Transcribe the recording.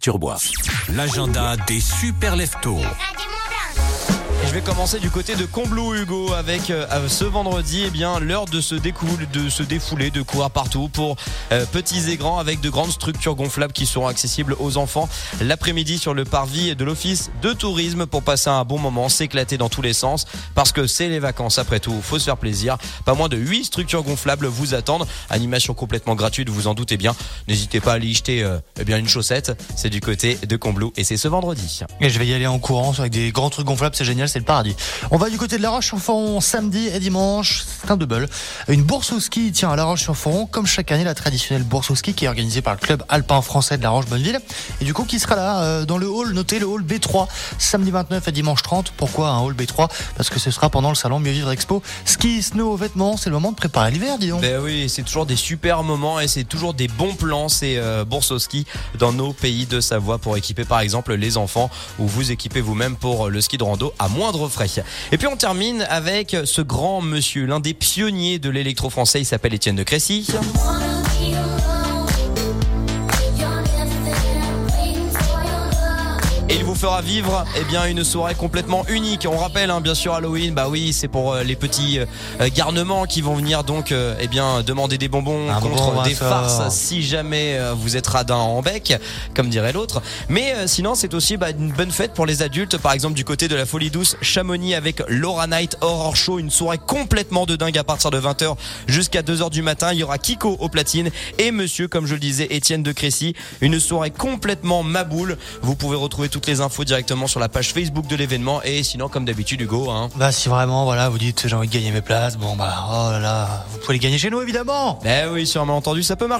Turbois. L'agenda des super leftos. Vais commencer du côté de Combloux, Hugo, avec euh, ce vendredi, eh bien, l'heure de se découler, de se défouler, de courir partout pour euh, petits et grands avec de grandes structures gonflables qui seront accessibles aux enfants l'après-midi sur le parvis de l'office de tourisme pour passer un bon moment, s'éclater dans tous les sens parce que c'est les vacances après tout, faut se faire plaisir. Pas moins de 8 structures gonflables vous attendent. Animation complètement gratuite, vous en doutez bien. N'hésitez pas à aller y jeter euh, eh bien une chaussette. C'est du côté de Combloux et c'est ce vendredi. Et je vais y aller en courant avec des grands trucs gonflables, c'est génial, c'est On va du côté de La Roche-sur-Foron samedi et dimanche, c'est un double. Une bourse au ski tient à La Roche-sur-Foron, comme chaque année la traditionnelle bourse au ski qui est organisée par le club alpin français de La Roche-Bonneville. Et du coup, qui sera là euh, dans le hall, notez le hall B3, samedi 29 et dimanche 30. Pourquoi un hall B3 Parce que ce sera pendant le salon Mieux Vivre Expo. Ski, snow, vêtements, c'est le moment de préparer l'hiver, disons. Ben oui, c'est toujours des super moments et c'est toujours des bons plans, ces euh, bourses au ski dans nos pays de Savoie pour équiper par exemple les enfants ou vous équipez vous-même pour le ski de rando à moindre Et puis on termine avec ce grand monsieur, l'un des pionniers de l'électro français, il s'appelle Étienne de Crécy. Il vous fera vivre eh bien une soirée complètement unique. On rappelle hein, bien sûr Halloween, bah oui, c'est pour euh, les petits euh, garnements qui vont venir donc euh, eh bien demander des bonbons Un contre bonbon des farces si jamais euh, vous êtes radin en bec, comme dirait l'autre. Mais euh, sinon, c'est aussi bah, une bonne fête pour les adultes, par exemple du côté de la Folie Douce, Chamonix avec Laura Night Horror Show, une soirée complètement de dingue à partir de 20h jusqu'à 2h du matin. Il y aura Kiko au platine et monsieur, comme je le disais, Étienne de Crécy, une soirée complètement maboule. Vous pouvez retrouver toutes les infos directement sur la page Facebook de l'événement et sinon, comme d'habitude, Hugo, hein. Bah si vraiment, voilà, vous dites j'ai envie de gagner mes places, bon bah oh là là, vous pouvez les gagner chez nous évidemment. Eh oui, sur un malentendu, ça peut marcher.